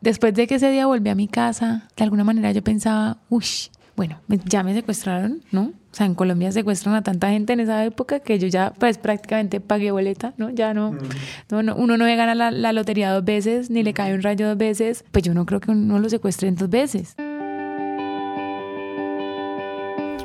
después de que ese día volví a mi casa, de alguna manera yo pensaba, uy, bueno, ya me secuestraron, ¿no? O sea, en Colombia secuestran a tanta gente en esa época que yo ya pues prácticamente pagué boleta, ¿no? Ya no, mm. no, uno no gana la, la, lotería dos veces, ni le cae un rayo dos veces, pues yo no creo que uno lo secuestren dos veces.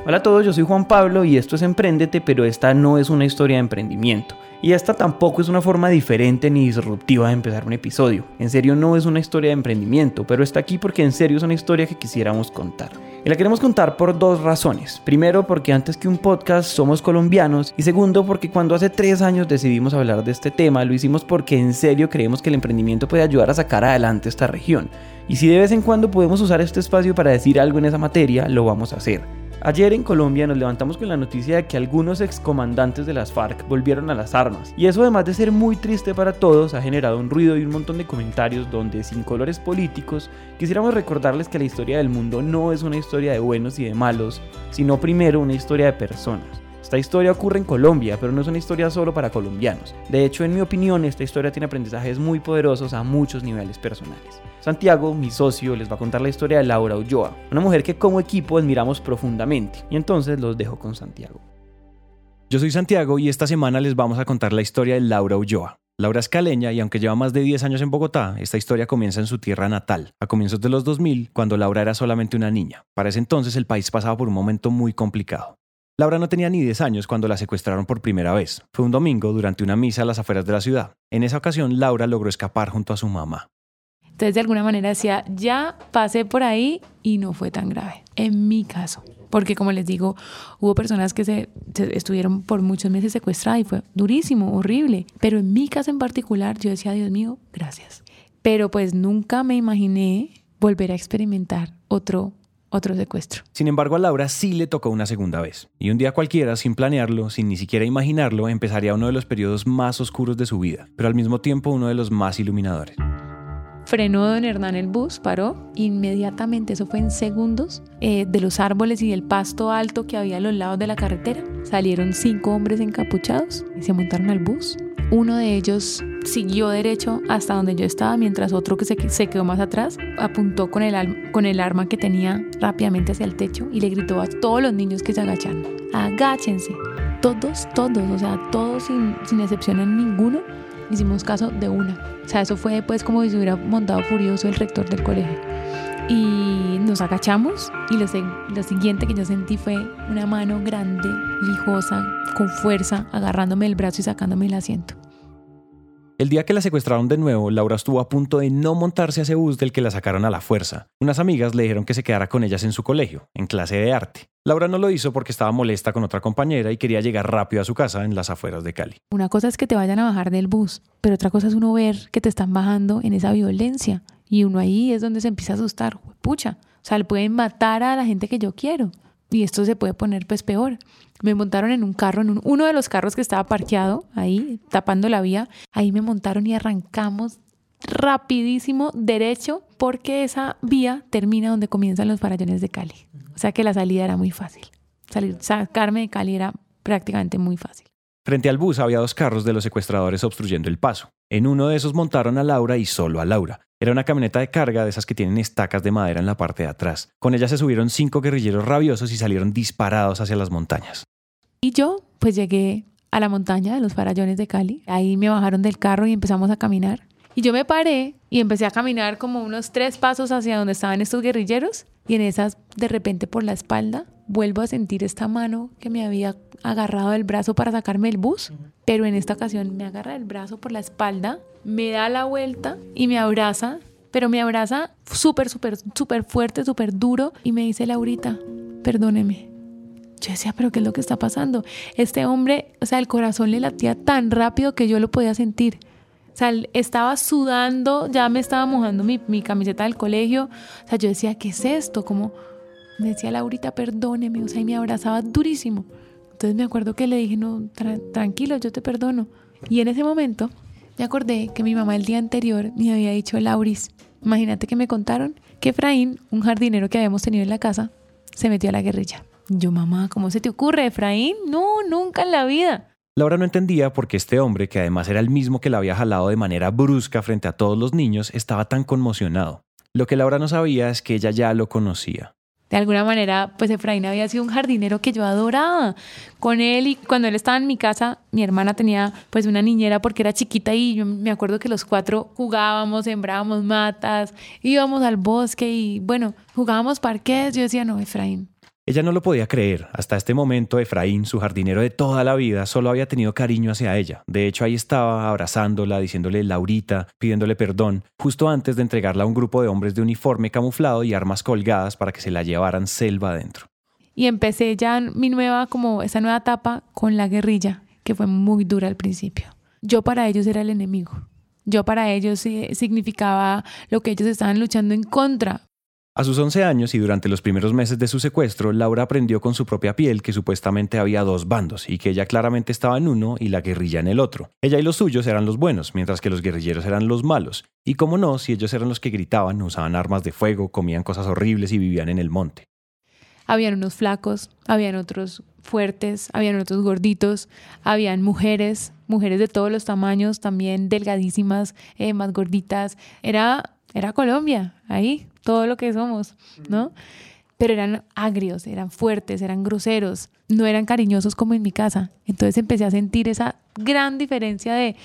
Hola a todos, yo soy Juan Pablo y esto es Emprendete, pero esta no es una historia de emprendimiento. Y esta tampoco es una forma diferente ni disruptiva de empezar un episodio. En serio no es una historia de emprendimiento, pero está aquí porque en serio es una historia que quisiéramos contar. Y la queremos contar por dos razones. Primero, porque antes que un podcast somos colombianos. Y segundo, porque cuando hace tres años decidimos hablar de este tema, lo hicimos porque en serio creemos que el emprendimiento puede ayudar a sacar adelante esta región. Y si de vez en cuando podemos usar este espacio para decir algo en esa materia, lo vamos a hacer. Ayer en Colombia nos levantamos con la noticia de que algunos excomandantes de las FARC volvieron a las armas. Y eso además de ser muy triste para todos, ha generado un ruido y un montón de comentarios donde sin colores políticos quisiéramos recordarles que la historia del mundo no es una historia de buenos y de malos, sino primero una historia de personas. Esta historia ocurre en Colombia, pero no es una historia solo para colombianos. De hecho, en mi opinión, esta historia tiene aprendizajes muy poderosos a muchos niveles personales. Santiago, mi socio, les va a contar la historia de Laura Ulloa, una mujer que como equipo admiramos profundamente. Y entonces los dejo con Santiago. Yo soy Santiago y esta semana les vamos a contar la historia de Laura Ulloa. Laura es caleña y aunque lleva más de 10 años en Bogotá, esta historia comienza en su tierra natal, a comienzos de los 2000, cuando Laura era solamente una niña. Para ese entonces el país pasaba por un momento muy complicado. Laura no tenía ni 10 años cuando la secuestraron por primera vez. Fue un domingo durante una misa a las afueras de la ciudad. En esa ocasión, Laura logró escapar junto a su mamá. Entonces, de alguna manera decía, ya pasé por ahí y no fue tan grave. En mi caso. Porque, como les digo, hubo personas que se, estuvieron por muchos meses secuestradas y fue durísimo, horrible. Pero en mi caso en particular, yo decía, Dios mío, gracias. Pero pues nunca me imaginé volver a experimentar otro otro secuestro. Sin embargo, a Laura sí le tocó una segunda vez. Y un día cualquiera, sin planearlo, sin ni siquiera imaginarlo, empezaría uno de los periodos más oscuros de su vida, pero al mismo tiempo uno de los más iluminadores. Frenó don Hernán el bus, paró inmediatamente, eso fue en segundos, eh, de los árboles y del pasto alto que había a los lados de la carretera. Salieron cinco hombres encapuchados y se montaron al bus. Uno de ellos siguió derecho hasta donde yo estaba, mientras otro que se, quedó más atrás apuntó con el, arma que tenía rápidamente hacia el techo y le gritó a todos los niños que se agacharon, agáchense. Todos, todos, o sea, todos sin, sin excepción en ninguno, hicimos caso de una. O sea, eso fue pues como si se hubiera montado furioso el rector del colegio. Y nos agachamos y lo, lo siguiente que yo sentí fue una mano grande, lijosa, con fuerza, agarrándome el brazo y sacándome el asiento. El día que la secuestraron de nuevo, Laura estuvo a punto de no montarse a ese bus del que la sacaron a la fuerza. Unas amigas le dijeron que se quedara con ellas en su colegio, en clase de arte. Laura no lo hizo porque estaba molesta con otra compañera y quería llegar rápido a su casa en las afueras de Cali. Una cosa es que te vayan a bajar del bus, pero otra cosa es uno ver que te están bajando en esa violencia. Y uno ahí es donde se empieza a asustar. Pucha, o sea, le pueden matar a la gente que yo quiero y esto se puede poner pues peor. Me montaron en un carro, en uno de los carros que estaba parqueado ahí, tapando la vía. Ahí me montaron y arrancamos rapidísimo derecho porque esa vía termina donde comienzan los farallones de Cali. O sea que la salida era muy fácil. Salir, sacarme de Cali era prácticamente muy fácil. Frente al bus había dos carros de los secuestradores obstruyendo el paso. En uno de esos montaron a Laura y solo a Laura. Era una camioneta de carga de esas que tienen estacas de madera en la parte de atrás. Con ella se subieron cinco guerrilleros rabiosos y salieron disparados hacia las montañas. Y yo, pues llegué a la montaña de los farallones de Cali. Ahí me bajaron del carro y empezamos a caminar. Y yo me paré y empecé a caminar como unos tres pasos hacia donde estaban estos guerrilleros. Y en esas, de repente por la espalda, vuelvo a sentir esta mano que me había agarrado el brazo para sacarme del bus. Pero en esta ocasión me agarra el brazo por la espalda me da la vuelta y me abraza, pero me abraza súper, súper, súper fuerte, súper duro y me dice, Laurita, perdóneme. Yo decía, pero ¿qué es lo que está pasando? Este hombre, o sea, el corazón le latía tan rápido que yo lo podía sentir. O sea, estaba sudando, ya me estaba mojando mi, mi camiseta del colegio. O sea, yo decía, ¿qué es esto? Como decía Laurita, perdóneme, o sea, y me abrazaba durísimo. Entonces me acuerdo que le dije, no, tranquilo, yo te perdono. Y en ese momento me acordé que mi mamá el día anterior me había dicho, Lauris, imagínate que me contaron que Efraín, un jardinero que habíamos tenido en la casa, se metió a la guerrilla. Yo, mamá, ¿cómo se te ocurre, Efraín? No, nunca en la vida. Laura no entendía por qué este hombre, que además era el mismo que la había jalado de manera brusca frente a todos los niños, estaba tan conmocionado. Lo que Laura no sabía es que ella ya lo conocía. De alguna manera, pues Efraín había sido un jardinero que yo adoraba. Con él y cuando él estaba en mi casa, mi hermana tenía pues una niñera porque era chiquita y yo me acuerdo que los cuatro jugábamos, sembrábamos matas, íbamos al bosque y bueno, jugábamos parques. Yo decía, no, Efraín, ella no lo podía creer. Hasta este momento, Efraín, su jardinero de toda la vida, solo había tenido cariño hacia ella. De hecho, ahí estaba abrazándola, diciéndole Laurita, pidiéndole perdón, justo antes de entregarla a un grupo de hombres de uniforme camuflado y armas colgadas para que se la llevaran selva adentro. Y empecé ya mi nueva, como esa nueva etapa con la guerrilla, que fue muy dura al principio. Yo para ellos era el enemigo. Yo para ellos eh, significaba lo que ellos estaban luchando en contra. A sus 11 años y durante los primeros meses de su secuestro, Laura aprendió con su propia piel que supuestamente había dos bandos y que ella claramente estaba en uno y la guerrilla en el otro. Ella y los suyos eran los buenos, mientras que los guerrilleros eran los malos. Y como no, si ellos eran los que gritaban, usaban armas de fuego, comían cosas horribles y vivían en el monte. Habían unos flacos, habían otros fuertes, habían otros gorditos, habían mujeres, mujeres de todos los tamaños, también delgadísimas, eh, más gorditas. Era, era Colombia, ahí, todo lo que somos, ¿no? Pero eran agrios, eran fuertes, eran groseros, no eran cariñosos como en mi casa. Entonces empecé a sentir esa gran diferencia de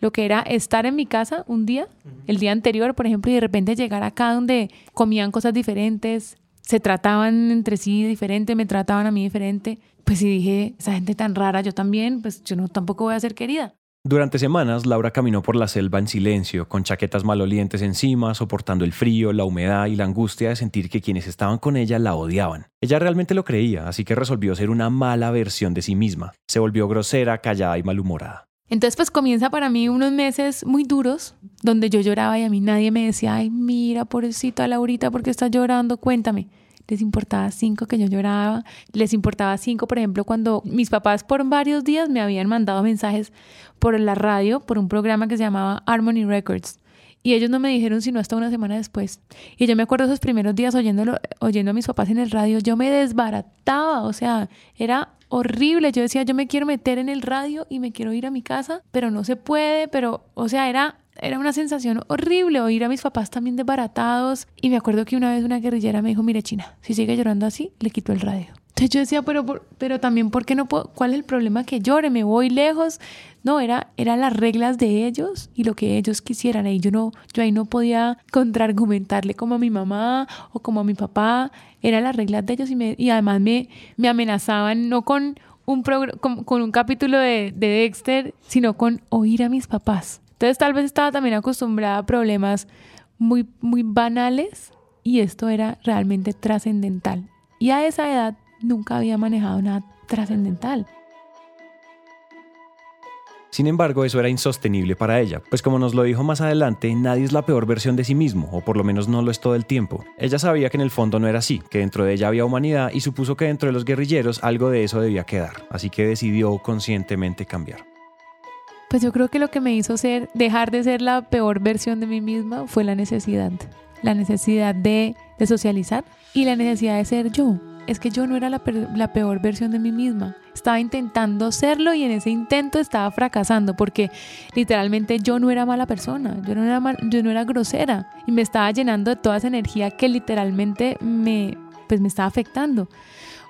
lo que era estar en mi casa un día, el día anterior, por ejemplo, y de repente llegar acá donde comían cosas diferentes, se trataban entre sí diferente, me trataban a mí diferente. Pues si dije, esa gente tan rara, yo también, pues yo no tampoco voy a ser querida. Durante semanas, Laura caminó por la selva en silencio, con chaquetas malolientes encima, soportando el frío, la humedad y la angustia de sentir que quienes estaban con ella la odiaban. Ella realmente lo creía, así que resolvió ser una mala versión de sí misma. Se volvió grosera, callada y malhumorada. Entonces, pues comienza para mí unos meses muy duros, donde yo lloraba y a mí nadie me decía, ay, mira, pobrecita Laurita, ¿por qué estás llorando? Cuéntame les importaba cinco que yo lloraba, les importaba cinco, por ejemplo, cuando mis papás por varios días me habían mandado mensajes por la radio, por un programa que se llamaba Harmony Records. Y ellos no me dijeron sino hasta una semana después. Y yo me acuerdo esos primeros días oyéndolo, oyendo a mis papás en el radio, yo me desbarataba, o sea, era horrible. Yo decía, yo me quiero meter en el radio y me quiero ir a mi casa, pero no se puede, pero, o sea, era era una sensación horrible oír a mis papás también desbaratados. Y me acuerdo que una vez una guerrillera me dijo, mire China, si sigue llorando así, le quito el radio. Entonces yo decía, pero, pero también, ¿por qué no puedo? ¿Cuál es el problema que llore? ¿Me voy lejos? No, era, eran las reglas de ellos y lo que ellos quisieran. Y yo, no, yo ahí no podía contraargumentarle como a mi mamá o como a mi papá. Eran las reglas de ellos y, me, y además me, me amenazaban no con un, con, con un capítulo de, de Dexter, sino con oír a mis papás. Entonces tal vez estaba también acostumbrada a problemas muy, muy banales y esto era realmente trascendental. Y a esa edad nunca había manejado nada trascendental. Sin embargo, eso era insostenible para ella, pues como nos lo dijo más adelante, nadie es la peor versión de sí mismo, o por lo menos no lo es todo el tiempo. Ella sabía que en el fondo no era así, que dentro de ella había humanidad y supuso que dentro de los guerrilleros algo de eso debía quedar, así que decidió conscientemente cambiar. Pues yo creo que lo que me hizo ser, dejar de ser la peor versión de mí misma fue la necesidad. La necesidad de, socializar y la necesidad de ser yo. Es que yo no era la, peor versión de mí misma. Estaba intentando serlo y en ese intento estaba fracasando porque literalmente yo no era mala persona, yo no era, yo no era grosera y me estaba llenando de toda esa energía que literalmente me, pues me estaba afectando.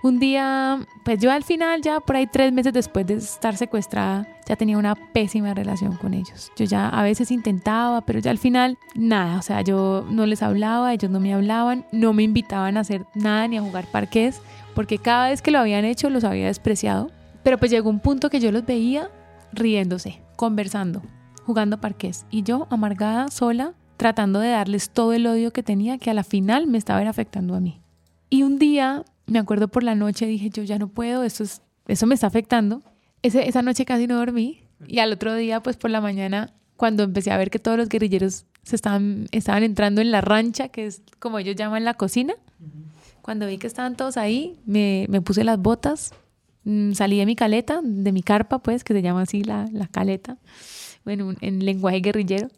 Un día, pues yo al final, ya por ahí tres meses después de estar secuestrada, ya tenía una pésima relación con ellos. Yo ya a veces intentaba, pero ya al final, nada. O sea, yo no les hablaba, ellos no me hablaban, no me invitaban a hacer nada ni a jugar parques, porque cada vez que lo habían hecho los había despreciado. Pero pues llegó un punto que yo los veía riéndose, conversando, jugando parques. Y yo, amargada, sola, tratando de darles todo el odio que tenía, que a la final me estaba afectando a mí. Y un día me acuerdo por la noche, dije, yo ya no puedo, eso, es, eso me está afectando. Ese, esa noche casi no dormí. Y al otro día, pues por la mañana, cuando empecé a ver que todos los guerrilleros se estaban, estaban entrando en la rancha, que es como ellos llaman la cocina, cuando vi que estaban todos ahí, me, me puse las botas, mm, salí de mi caleta, de mi carpa, pues, que se llama así la, la caleta, bueno, en lenguaje guerrillero,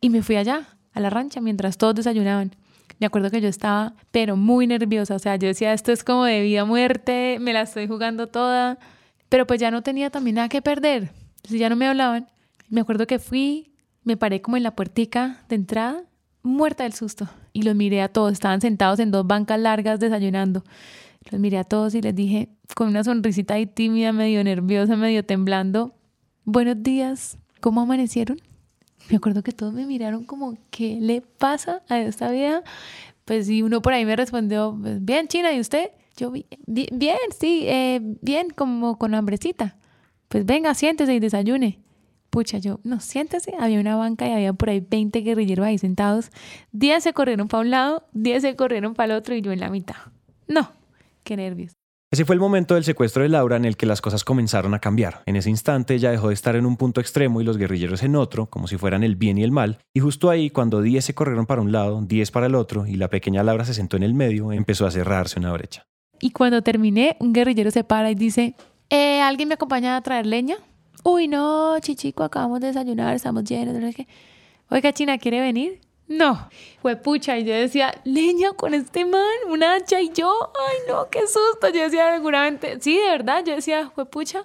y me fui allá, a la rancha, mientras todos desayunaban. Me acuerdo que yo estaba, pero muy nerviosa, o sea, yo decía, esto es como de vida muerte, me la estoy jugando toda, pero pues ya no tenía también nada que perder, si ya no me hablaban. Me acuerdo que fui, me paré como en la puertica de entrada muerta del susto. Y los miré a todos, estaban sentados en dos bancas largas desayunando. Los miré a todos y les dije, con una sonrisita ahí tímida, medio nerviosa, medio temblando, buenos días, ¿cómo amanecieron? Me acuerdo que todos me miraron como, ¿qué le pasa a esta vida? Pues y uno por ahí me respondió, bien, China, ¿y usted? Yo, bien, bien sí, eh, bien, como con hambrecita. Pues venga, siéntese y desayune. Pucha, yo, no, siéntese. Había una banca y había por ahí 20 guerrilleros ahí sentados. 10 se corrieron para un lado, 10 se corrieron para el otro y yo en la mitad. No, qué nervios. Ese fue el momento del secuestro de Laura en el que las cosas comenzaron a cambiar. En ese instante ella dejó de estar en un punto extremo y los guerrilleros en otro, como si fueran el bien y el mal, y justo ahí, cuando 10 se corrieron para un lado, 10 para el otro, y la pequeña Laura se sentó en el medio, empezó a cerrarse una brecha. Y cuando terminé, un guerrillero se para y dice, eh, ¿alguien me acompaña a traer leña? Uy, no, chichico, acabamos de desayunar, estamos llenos. Oiga, China, ¿quiere venir? No, fue pucha. Y yo decía, leña con este man, un hacha. Y yo, ay, no, qué susto. Yo decía, seguramente, sí, de verdad. Yo decía, fue pucha.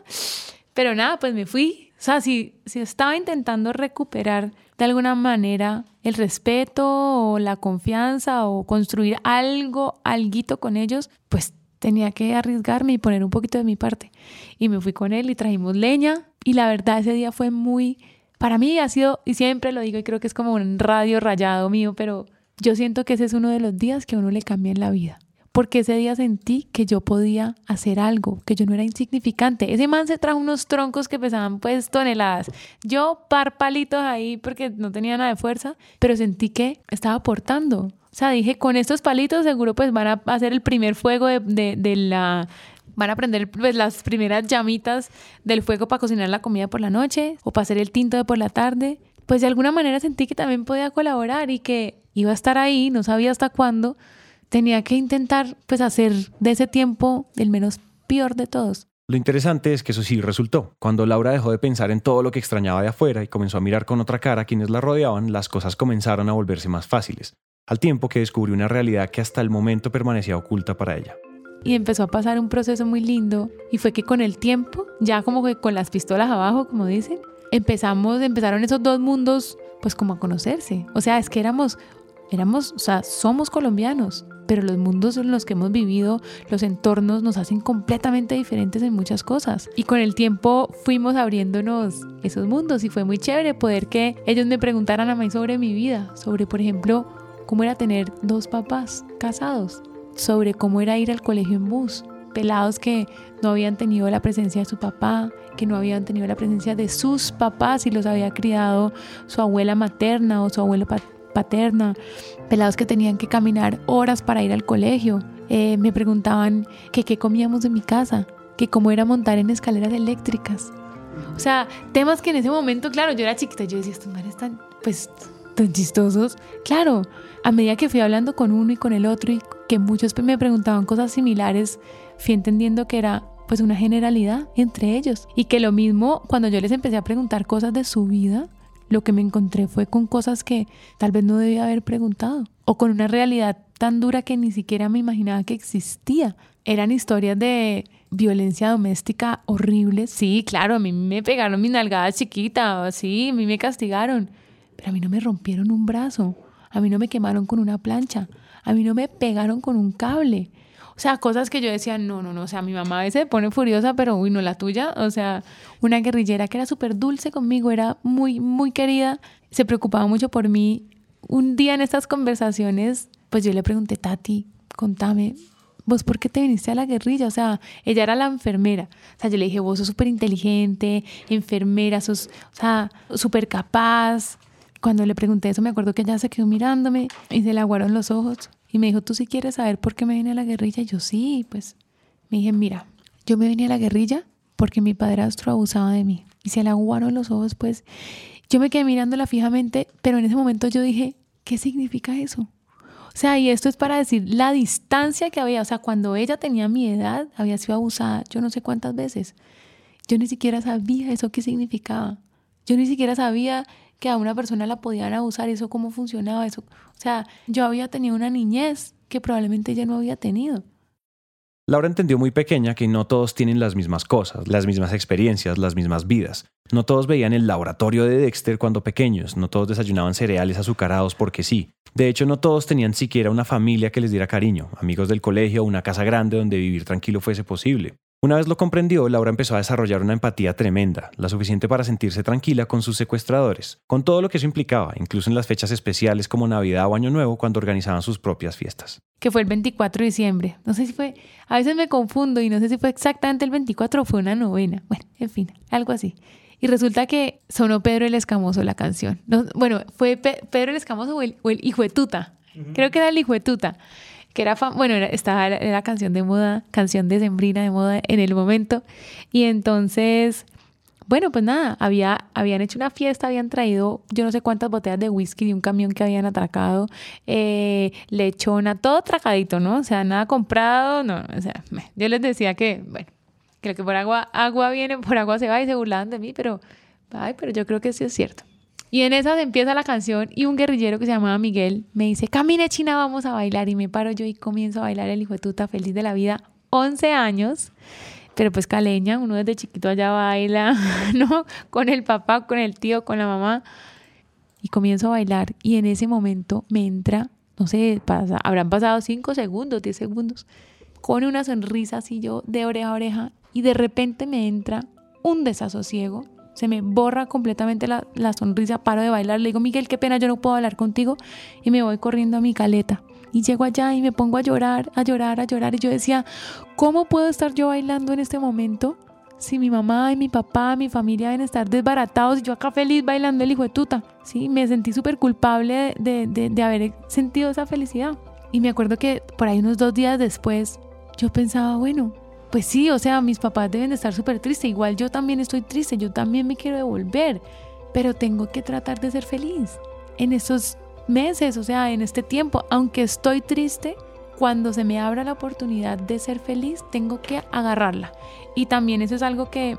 Pero nada, pues me fui. O sea, si, si estaba intentando recuperar de alguna manera el respeto o la confianza o construir algo, alguito con ellos, pues tenía que arriesgarme y poner un poquito de mi parte. Y me fui con él y trajimos leña. Y la verdad, ese día fue muy para mí ha sido, y siempre lo digo y creo que es como un radio rayado mío, pero yo siento que ese es uno de los días que a uno le cambia en la vida. Porque ese día sentí que yo podía hacer algo, que yo no era insignificante. Ese man se trajo unos troncos que pesaban pues toneladas. Yo par palitos ahí porque no tenía nada de fuerza, pero sentí que estaba aportando. O sea, dije, con estos palitos seguro pues van a hacer el primer fuego de, de, de la van a prender pues, las primeras llamitas del fuego para cocinar la comida por la noche o para hacer el tinto de por la tarde. Pues de alguna manera sentí que también podía colaborar y que iba a estar ahí, no sabía hasta cuándo. Tenía que intentar pues hacer de ese tiempo el menos peor de todos. Lo interesante es que eso sí resultó. Cuando Laura dejó de pensar en todo lo que extrañaba de afuera y comenzó a mirar con otra cara a quienes la rodeaban, las cosas comenzaron a volverse más fáciles, al tiempo que descubrió una realidad que hasta el momento permanecía oculta para ella y empezó a pasar un proceso muy lindo y fue que con el tiempo, ya como que con las pistolas abajo, como dicen, empezamos, empezaron esos dos mundos pues como a conocerse. O sea, es que éramos, éramos, o sea, somos colombianos, pero los mundos en los que hemos vivido, los entornos nos hacen completamente diferentes en muchas cosas. Y con el tiempo fuimos abriéndonos esos mundos y fue muy chévere poder que ellos me preguntaran a mí sobre mi vida, sobre, por ejemplo, cómo era tener dos papás casados sobre cómo era ir al colegio en bus. Pelados que no habían tenido la presencia de su papá, que no habían tenido la presencia de sus papás y los había criado su abuela materna o su abuela paterna. Pelados que tenían que caminar horas para ir al colegio. Eh, me preguntaban que qué comíamos en mi casa, que cómo era montar en escaleras eléctricas. O sea, temas que en ese momento, claro, yo era chiquita, yo decía, estos manes están, pues, tan chistosos. Claro, a medida que fui hablando con uno y con el otro y que muchos me preguntaban cosas similares, fui entendiendo que era pues una generalidad entre ellos y que lo mismo cuando yo les empecé a preguntar cosas de su vida, lo que me encontré fue con cosas que tal vez no debía haber preguntado o con una realidad tan dura que ni siquiera me imaginaba que existía. Eran historias de violencia doméstica horribles. Sí, claro, a mí me pegaron mis nalgadas chiquitas, sí, a mí me castigaron, pero a mí no me rompieron un brazo, a mí no me quemaron con una plancha, a mí no me pegaron con un cable. O sea, cosas que yo decía, no, no, no, o sea, mi mamá a veces se pone furiosa, pero uy, no la tuya. O sea, una guerrillera que era súper dulce conmigo, era muy, muy querida, se preocupaba mucho por mí. Un día en estas conversaciones, pues yo le pregunté, Tati, contame, ¿vos por qué te viniste a la guerrilla? O sea, ella era la enfermera. O sea, yo le dije, vos sos súper inteligente, enfermera, sos, o sea, súper capaz. Cuando le pregunté eso, me acuerdo que ella se quedó mirándome y se le aguaron los ojos. Y me dijo, ¿tú sí quieres saber por qué me vine a la guerrilla? Yo sí, pues me dije, mira, yo me vine a la guerrilla porque mi padrastro abusaba de mí. Y se le aguaron los ojos, pues yo me quedé mirándola fijamente, pero en ese momento yo dije, ¿qué significa eso? O sea, y esto es para decir la distancia que había. O sea, cuando ella tenía mi edad, había sido abusada yo no sé cuántas veces. Yo ni siquiera sabía eso qué significaba. Yo ni siquiera sabía que a una persona la podían abusar, eso cómo funcionaba, eso. O sea, yo había tenido una niñez que probablemente ella no había tenido. Laura entendió muy pequeña que no todos tienen las mismas cosas, las mismas experiencias, las mismas vidas. No todos veían el laboratorio de Dexter cuando pequeños, no todos desayunaban cereales azucarados porque sí. De hecho, no todos tenían siquiera una familia que les diera cariño, amigos del colegio o una casa grande donde vivir tranquilo fuese posible. Una vez lo comprendió, Laura empezó a desarrollar una empatía tremenda, la suficiente para sentirse tranquila con sus secuestradores, con todo lo que eso implicaba, incluso en las fechas especiales como Navidad o Año Nuevo, cuando organizaban sus propias fiestas. Que fue el 24 de diciembre. No sé si fue, a veces me confundo y no sé si fue exactamente el 24 o fue una novena. Bueno, en fin, algo así. Y resulta que sonó Pedro el Escamoso la canción. bueno, fue Pedro el Escamoso o el, o el Hijo de Tuta. Creo que era el Hijo de Tuta que era, bueno, era, estaba, era canción de moda, canción de sembrina de moda en el momento. Y entonces, bueno, pues nada, había, habían hecho una fiesta, habían traído yo no sé cuántas botellas de whisky de un camión que habían atracado, eh, lechona, todo tracadito, ¿no? O sea, nada comprado, no, o sea, yo les decía que, bueno, creo que por agua, agua viene, por agua se va y se burlaban de mí, pero, ay, pero yo creo que sí es cierto. Y en esas empieza la canción y un guerrillero que se llamaba Miguel me dice, camine China, vamos a bailar. Y me paro yo y comienzo a bailar el hijo de tuta feliz de la vida, 11 años. Pero pues caleña, uno desde chiquito allá baila, ¿no? Con el papá, con el tío, con la mamá. Y comienzo a bailar y en ese momento me entra, no sé, pasa, habrán pasado 5 segundos, 10 segundos, con una sonrisa así yo de oreja a oreja y de repente me entra un desasosiego se me borra completamente la, sonrisa, paro de bailar, le digo, Miguel, qué pena, yo no puedo hablar contigo y me voy corriendo a mi caleta. Y llego allá y me pongo a llorar, a llorar, a llorar. Y yo decía, ¿cómo puedo estar yo bailando en este momento si mi mamá y mi papá, mi familia deben estar desbaratados y yo acá feliz bailando el hijo de tuta? Sí, me sentí súper culpable de, de, de haber sentido esa felicidad. Y me acuerdo que por ahí unos dos días después yo pensaba, bueno, pues sí, o sea, mis papás deben de estar súper tristes, igual yo también estoy triste, yo también me quiero devolver, pero tengo que tratar de ser feliz en estos meses, o sea, en este tiempo, aunque estoy triste, cuando se me abra la oportunidad de ser feliz, tengo que agarrarla. Y también eso es algo que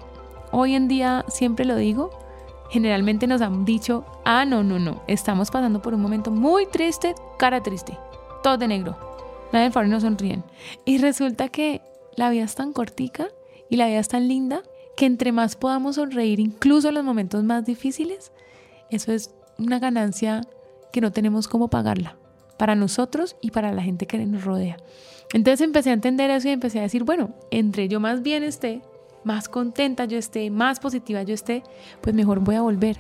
hoy en día siempre lo digo, generalmente nos han dicho, ah, no, no, no, estamos pasando por un momento muy triste, cara triste, todo de negro, nadie del y no sonríen. Y resulta que la vida es tan cortica y la vida es tan linda que entre más podamos sonreír, incluso en los momentos más difíciles, eso es una ganancia que no tenemos cómo pagarla para nosotros y para la gente que nos rodea. Entonces empecé a entender eso y empecé a decir, bueno, entre yo más bien esté, más contenta yo esté, más positiva yo esté, pues mejor voy a volver.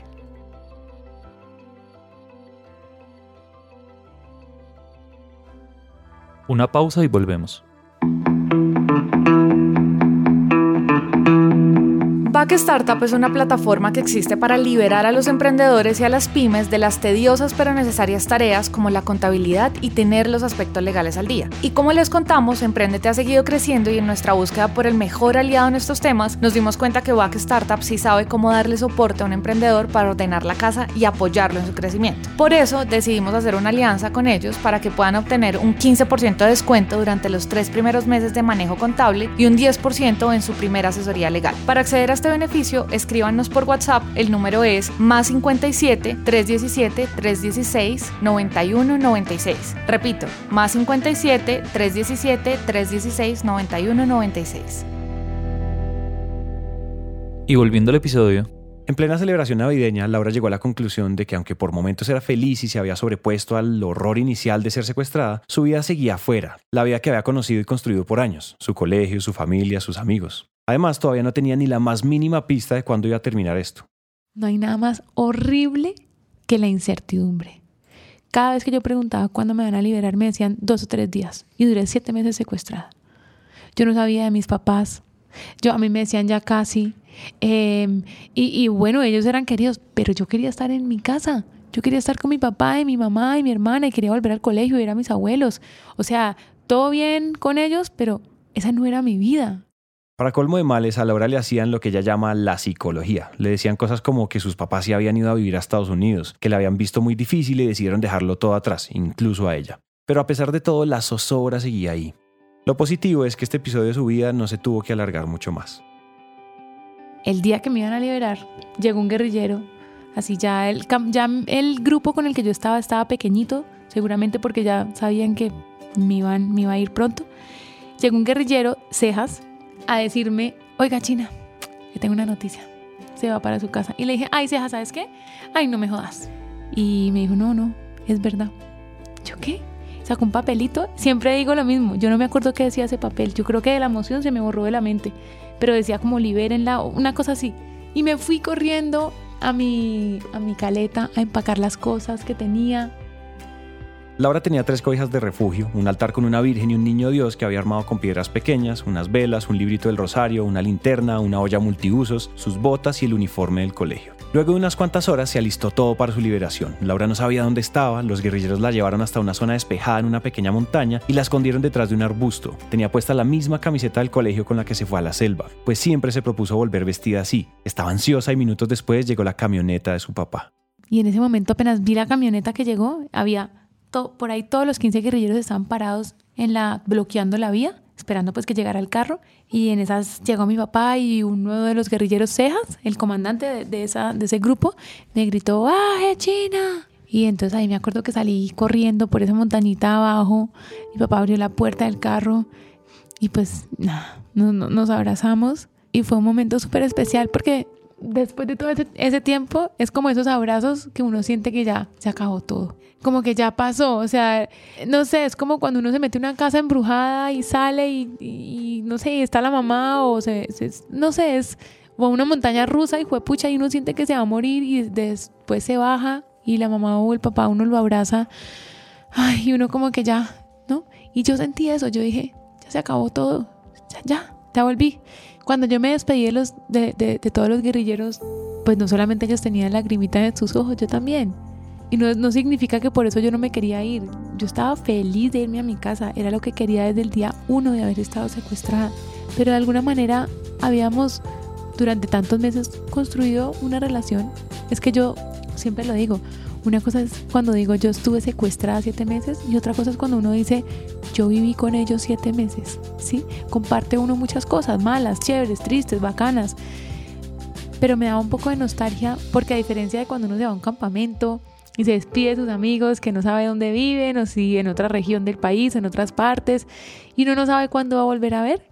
Una pausa y volvemos. Back Startup es una plataforma que existe para liberar a los emprendedores y a las pymes de las tediosas pero necesarias tareas como la contabilidad y tener los aspectos legales al día. Y como les contamos, Emprendete ha seguido creciendo y en nuestra búsqueda por el mejor aliado en estos temas, nos dimos cuenta que Back Startup sí sabe cómo darle soporte a un emprendedor para ordenar la casa y apoyarlo en su crecimiento. Por eso decidimos hacer una alianza con ellos para que puedan obtener un 15% de descuento durante los tres primeros meses de manejo contable y un 10% en su primera asesoría legal. Para acceder a este beneficio, escríbanos por WhatsApp. El número es más 57 317 316 9196. Repito, más 57 317 316 9196. Y volviendo al episodio, en plena celebración navideña, Laura llegó a la conclusión de que aunque por momentos era feliz y se había sobrepuesto al horror inicial de ser secuestrada, su vida seguía afuera, la vida que había conocido y construido por años, su colegio, su familia, sus amigos. Además, todavía no tenía ni la más mínima pista de cuándo iba a terminar esto. No hay nada más horrible que la incertidumbre. Cada vez que yo preguntaba cuándo me van a liberar, me decían dos o tres días. Y duré siete meses secuestrada. Yo no sabía de mis papás. Yo, a mí me decían ya casi. Em, y, y bueno, ellos eran queridos, pero yo quería estar en mi casa. Yo quería estar con mi papá y mi mamá y mi hermana y quería volver al colegio y ver a mis abuelos. O sea, todo bien con ellos, pero esa no era mi vida. Para colmo de males, a Laura le hacían lo que ella llama la psicología. Le decían cosas como que sus papás se habían ido a vivir a Estados Unidos, que le habían visto muy difícil y decidieron dejarlo todo atrás, incluso a ella. Pero a pesar de todo, la zozobra seguía ahí. Lo positivo es que este episodio de su vida no se tuvo que alargar mucho más. El día que me iban a liberar, llegó un guerrillero. Así ya el, grupo con el que yo estaba estaba pequeñito, seguramente porque ya sabían que iban, me iba a ir pronto. Llegó un guerrillero, cejas, a decirme, oiga China, le tengo una noticia. se va para su casa. Y le dije, ay, Ceja, ¿sabes qué? Ay, no me jodas. Y me dijo, no, no, es verdad. ¿Yo qué? Sacó un papelito. Siempre digo lo mismo. Yo no me acuerdo qué decía ese papel. Yo creo que de la emoción se me borró de la mente. Pero decía como libérenla, una cosa así. Y me fui corriendo a mi, a mi caleta a empacar las cosas que tenía. Laura tenía tres cobijas de refugio, un altar con una virgen y un niño Dios que había armado con piedras pequeñas, unas velas, un librito del rosario, una linterna, una olla multiusos, sus botas y el uniforme del colegio. Luego de unas cuantas horas se alistó todo para su liberación. Laura no sabía dónde estaba, los guerrilleros la llevaron hasta una zona despejada en una pequeña montaña y la escondieron detrás de un arbusto. Tenía puesta la misma camiseta del colegio con la que se fue a la selva, pues siempre se propuso volver vestida así. Estaba ansiosa y minutos después llegó la camioneta de su papá. Y en ese momento apenas vi la camioneta que llegó, había por ahí todos los 15 guerrilleros estaban parados en la, bloqueando la vía, esperando pues que llegara el carro. Y en esas llegó mi papá y uno de los guerrilleros Cejas, el comandante de, ese grupo, me gritó, ¡ah, China! Y entonces ahí me acuerdo que salí corriendo por esa montañita abajo. Mi papá abrió la puerta del carro y pues nada, nos abrazamos. Y fue un momento súper especial porque después de todo ese, tiempo es como esos abrazos que uno siente que ya se acabó todo. Como que ya pasó, o sea, no sé, es como cuando uno se mete en una casa embrujada y sale y, no sé, está la mamá o se, no sé, es o una montaña rusa y fue pucha y uno siente que se va a morir y después se baja y la mamá o el papá uno lo abraza. Ay, y uno como que ya, ¿no? Y yo sentí eso, yo dije, ya se acabó todo, ya, ya, ya volví. Cuando yo me despedí de, todos los guerrilleros, pues no solamente ellos tenían lagrimita en sus ojos, yo también. Y no significa que por eso yo no me quería ir. Yo estaba feliz de irme a mi casa. Era lo que quería desde el día uno de haber estado secuestrada. Pero de alguna manera habíamos durante tantos meses construido una relación. Es que yo siempre lo digo, una cosa es cuando digo yo estuve secuestrada siete meses y otra cosa es cuando uno dice yo viví con ellos siete meses, ¿sí? Comparte uno muchas cosas, malas, chéveres, tristes, bacanas. Pero me daba un poco de nostalgia porque a diferencia de cuando uno se va a un campamento y se despide de sus amigos que no sabe dónde viven o si en otra región del país, en otras partes, y uno no sabe cuándo va a volver a ver,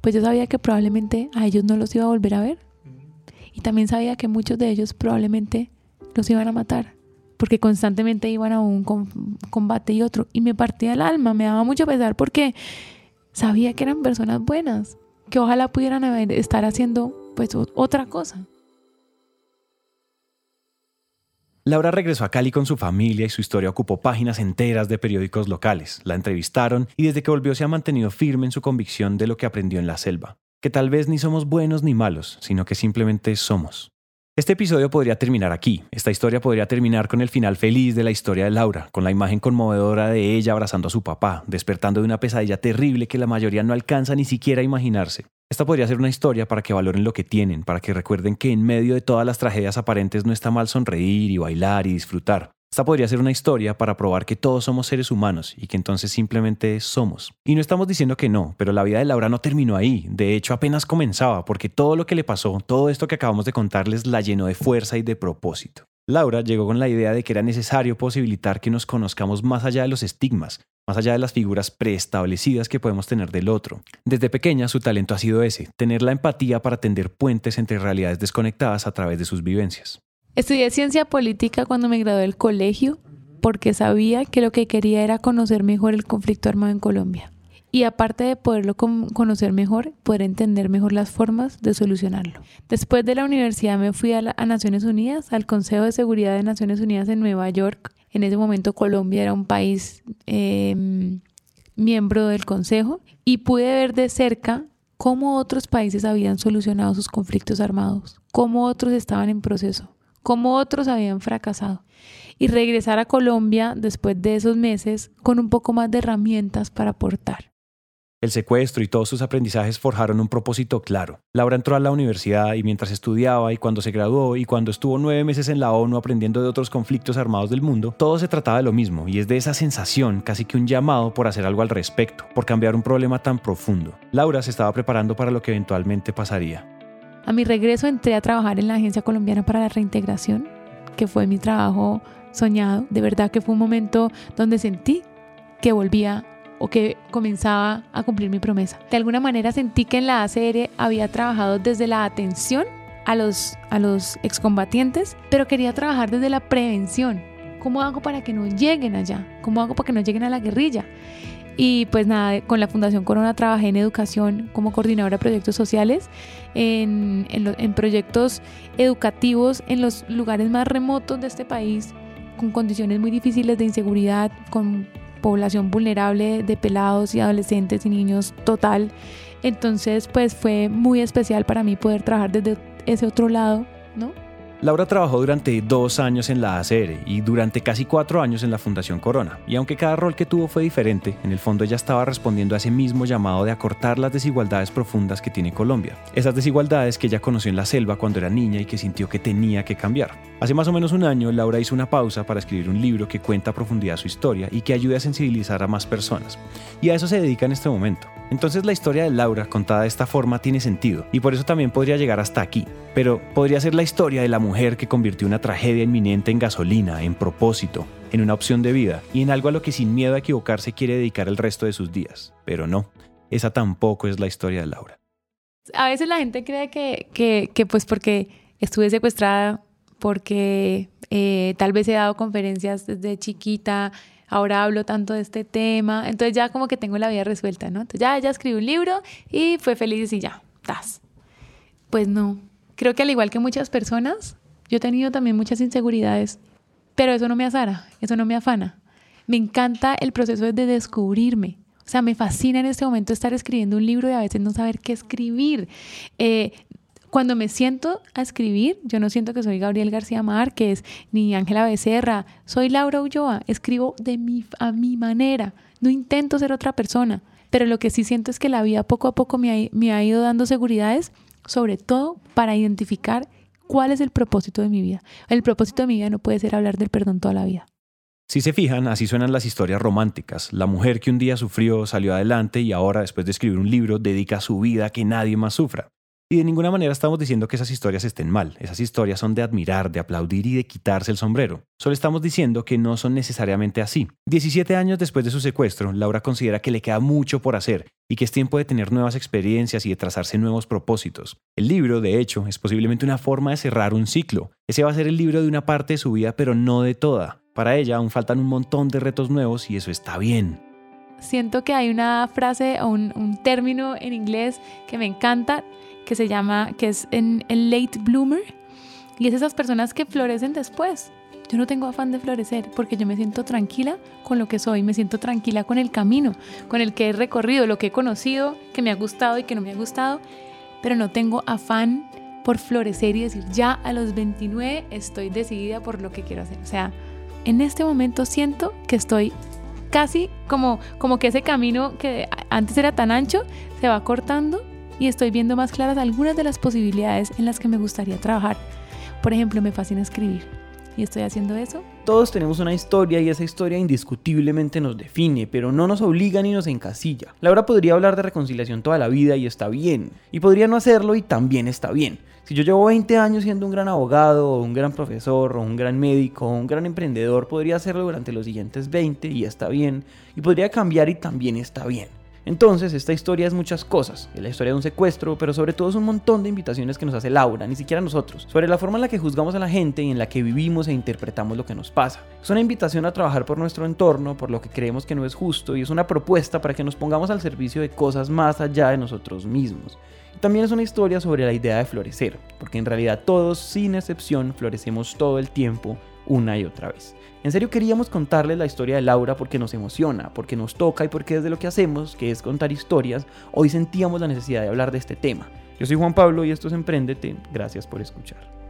pues yo sabía que probablemente a ellos no los iba a volver a ver. Y también sabía que muchos de ellos probablemente los iban a matar porque constantemente iban a un combate y otro. Y me partía el alma, me daba mucho pesar porque sabía que eran personas buenas, que ojalá pudieran estar haciendo pues otra cosa. Laura regresó a Cali con su familia y su historia ocupó páginas enteras de periódicos locales. La entrevistaron y desde que volvió se ha mantenido firme en su convicción de lo que aprendió en la selva, que tal vez ni somos buenos ni malos, sino que simplemente somos. Este episodio podría terminar aquí. Esta historia podría terminar con el final feliz de la historia de Laura, con la imagen conmovedora de ella abrazando a su papá, despertando de una pesadilla terrible que la mayoría no alcanza ni siquiera a imaginarse. Esta podría ser una historia para que valoren lo que tienen, para que recuerden que en medio de todas las tragedias aparentes no está mal sonreír y bailar y disfrutar. Esta podría ser una historia para probar que todos somos seres humanos y que entonces simplemente somos. Y no estamos diciendo que no, pero la vida de Laura no terminó ahí. De hecho, apenas comenzaba, porque todo lo que le pasó, todo esto que acabamos de contarles, la llenó de fuerza y de propósito. Laura llegó con la idea de que era necesario posibilitar que nos conozcamos más allá de los estigmas, más allá de las figuras preestablecidas que podemos tener del otro. Desde pequeña su talento ha sido ese, tener la empatía para tender puentes entre realidades desconectadas a través de sus vivencias. Estudié ciencia política cuando me gradué del colegio porque sabía que lo que quería era conocer mejor el conflicto armado en Colombia. Y aparte de poderlo conocer mejor, poder entender mejor las formas de solucionarlo. Después de la universidad me fui a, Naciones Unidas, al Consejo de Seguridad de Naciones Unidas en Nueva York. En ese momento Colombia era un país em, miembro del Consejo y pude ver de cerca cómo otros países habían solucionado sus conflictos armados, cómo otros estaban en proceso como otros habían fracasado, y regresar a Colombia después de esos meses con un poco más de herramientas para aportar. El secuestro y todos sus aprendizajes forjaron un propósito claro. Laura entró a la universidad y mientras estudiaba y cuando se graduó y cuando estuvo nueve meses en la ONU aprendiendo de otros conflictos armados del mundo, todo se trataba de lo mismo y es de esa sensación, casi que un llamado por hacer algo al respecto, por cambiar un problema tan profundo. Laura se estaba preparando para lo que eventualmente pasaría. A mi regreso entré a trabajar en la Agencia Colombiana para la Reintegración, que fue mi trabajo soñado. De verdad que fue un momento donde sentí que volvía o que comenzaba a cumplir mi promesa. De alguna manera sentí que en la ACR había trabajado desde la atención a los, a los excombatientes, pero quería trabajar desde la prevención. ¿Cómo hago para que no lleguen allá? ¿Cómo hago para que no lleguen a la guerrilla? Y pues nada, con la Fundación Corona trabajé en educación como coordinadora de proyectos sociales, en, en, en, proyectos educativos en los lugares más remotos de este país, con condiciones muy difíciles de inseguridad, con población vulnerable de pelados y adolescentes y niños total. Entonces pues fue muy especial para mí poder trabajar desde ese otro lado, ¿no? Laura trabajó durante dos años en la ACR y durante casi cuatro años en la Fundación Corona. Y aunque cada rol que tuvo fue diferente, en el fondo ella estaba respondiendo a ese mismo llamado de acortar las desigualdades profundas que tiene Colombia. Esas desigualdades que ella conoció en la selva cuando era niña y que sintió que tenía que cambiar. Hace más o menos un año, Laura hizo una pausa para escribir un libro que cuenta a profundidad su historia y que ayude a sensibilizar a más personas. Y a eso se dedica en este momento. Entonces la historia de Laura contada de esta forma tiene sentido y por eso también podría llegar hasta aquí. Pero podría ser la historia de la mujer que convirtió una tragedia inminente en gasolina, en propósito, en una opción de vida y en algo a lo que sin miedo a equivocarse quiere dedicar el resto de sus días. Pero no, esa tampoco es la historia de Laura. A veces la gente cree que, que, pues porque estuve secuestrada, porque eh, tal vez he dado conferencias desde chiquita, ahora hablo tanto de este tema, entonces ya como que tengo la vida resuelta, ¿no? Entonces ya, ya escribí un libro y fue feliz y ya, tas. Pues no, creo que al igual que muchas personas, yo he tenido también muchas inseguridades, pero eso no me azara, eso no me afana. Me encanta el proceso de descubrirme. O sea, me fascina en este momento estar escribiendo un libro y a veces no saber qué escribir. Eh, cuando me siento a escribir, yo no siento que soy Gabriel García Márquez ni Ángela Becerra, soy Laura Ulloa, escribo de mi, a mi manera, no intento ser otra persona, pero lo que sí siento es que la vida poco a poco me ha, me ha ido dando seguridades, sobre todo para identificar cuál es el propósito de mi vida. El propósito de mi vida no puede ser hablar del perdón toda la vida. Si se fijan, así suenan las historias románticas. La mujer que un día sufrió salió adelante y ahora, después de escribir un libro, dedica su vida a que nadie más sufra. Y de ninguna manera estamos diciendo que esas historias estén mal. Esas historias son de admirar, de aplaudir y de quitarse el sombrero. Solo estamos diciendo que no son necesariamente así. 17 años después de su secuestro, Laura considera que le queda mucho por hacer y que es tiempo de tener nuevas experiencias y de trazarse nuevos propósitos. El libro, de hecho, es posiblemente una forma de cerrar un ciclo. Ese va a ser el libro de una parte de su vida, pero no de toda. Para ella aún faltan un montón de retos nuevos y eso está bien. Siento que hay una frase o un, un término en inglés que me encanta que se llama, que es en el late bloomer, y es esas personas que florecen después. Yo no tengo afán de florecer porque yo me siento tranquila con lo que soy, me siento tranquila con el camino, con el que he recorrido, lo que he conocido, que me ha gustado y que no me ha gustado, pero no tengo afán por florecer y decir, ya a los 29 estoy decidida por lo que quiero hacer. O sea, en este momento siento que estoy casi como, como que ese camino que antes era tan ancho se va cortando y estoy viendo más claras algunas de las posibilidades en las que me gustaría trabajar. Por ejemplo, me fascina escribir y estoy haciendo eso. Todos tenemos una historia y esa historia indiscutiblemente nos define, pero no nos obliga ni nos encasilla. Laura podría hablar de reconciliación toda la vida y está bien, y podría no hacerlo y también está bien. Si yo llevo 20 años siendo un gran abogado, o un gran profesor, o un gran médico, o un gran emprendedor, podría hacerlo durante los siguientes 20 y está bien, y podría cambiar y también está bien. Entonces, esta historia es muchas cosas. Es la historia de un secuestro, pero sobre todo es un montón de invitaciones que nos hace Laura, ni siquiera nosotros, sobre la forma en la que juzgamos a la gente y en la que vivimos e interpretamos lo que nos pasa. Es una invitación a trabajar por nuestro entorno, por lo que creemos que no es justo, y es una propuesta para que nos pongamos al servicio de cosas más allá de nosotros mismos. Y también es una historia sobre la idea de florecer, porque en realidad todos, sin excepción, florecemos todo el tiempo, una y otra vez. En serio queríamos contarles la historia de Laura porque nos emociona, porque nos toca y porque desde lo que hacemos, que es contar historias, hoy sentíamos la necesidad de hablar de este tema. Yo soy Juan Pablo y esto es Emprendete. Gracias por escuchar.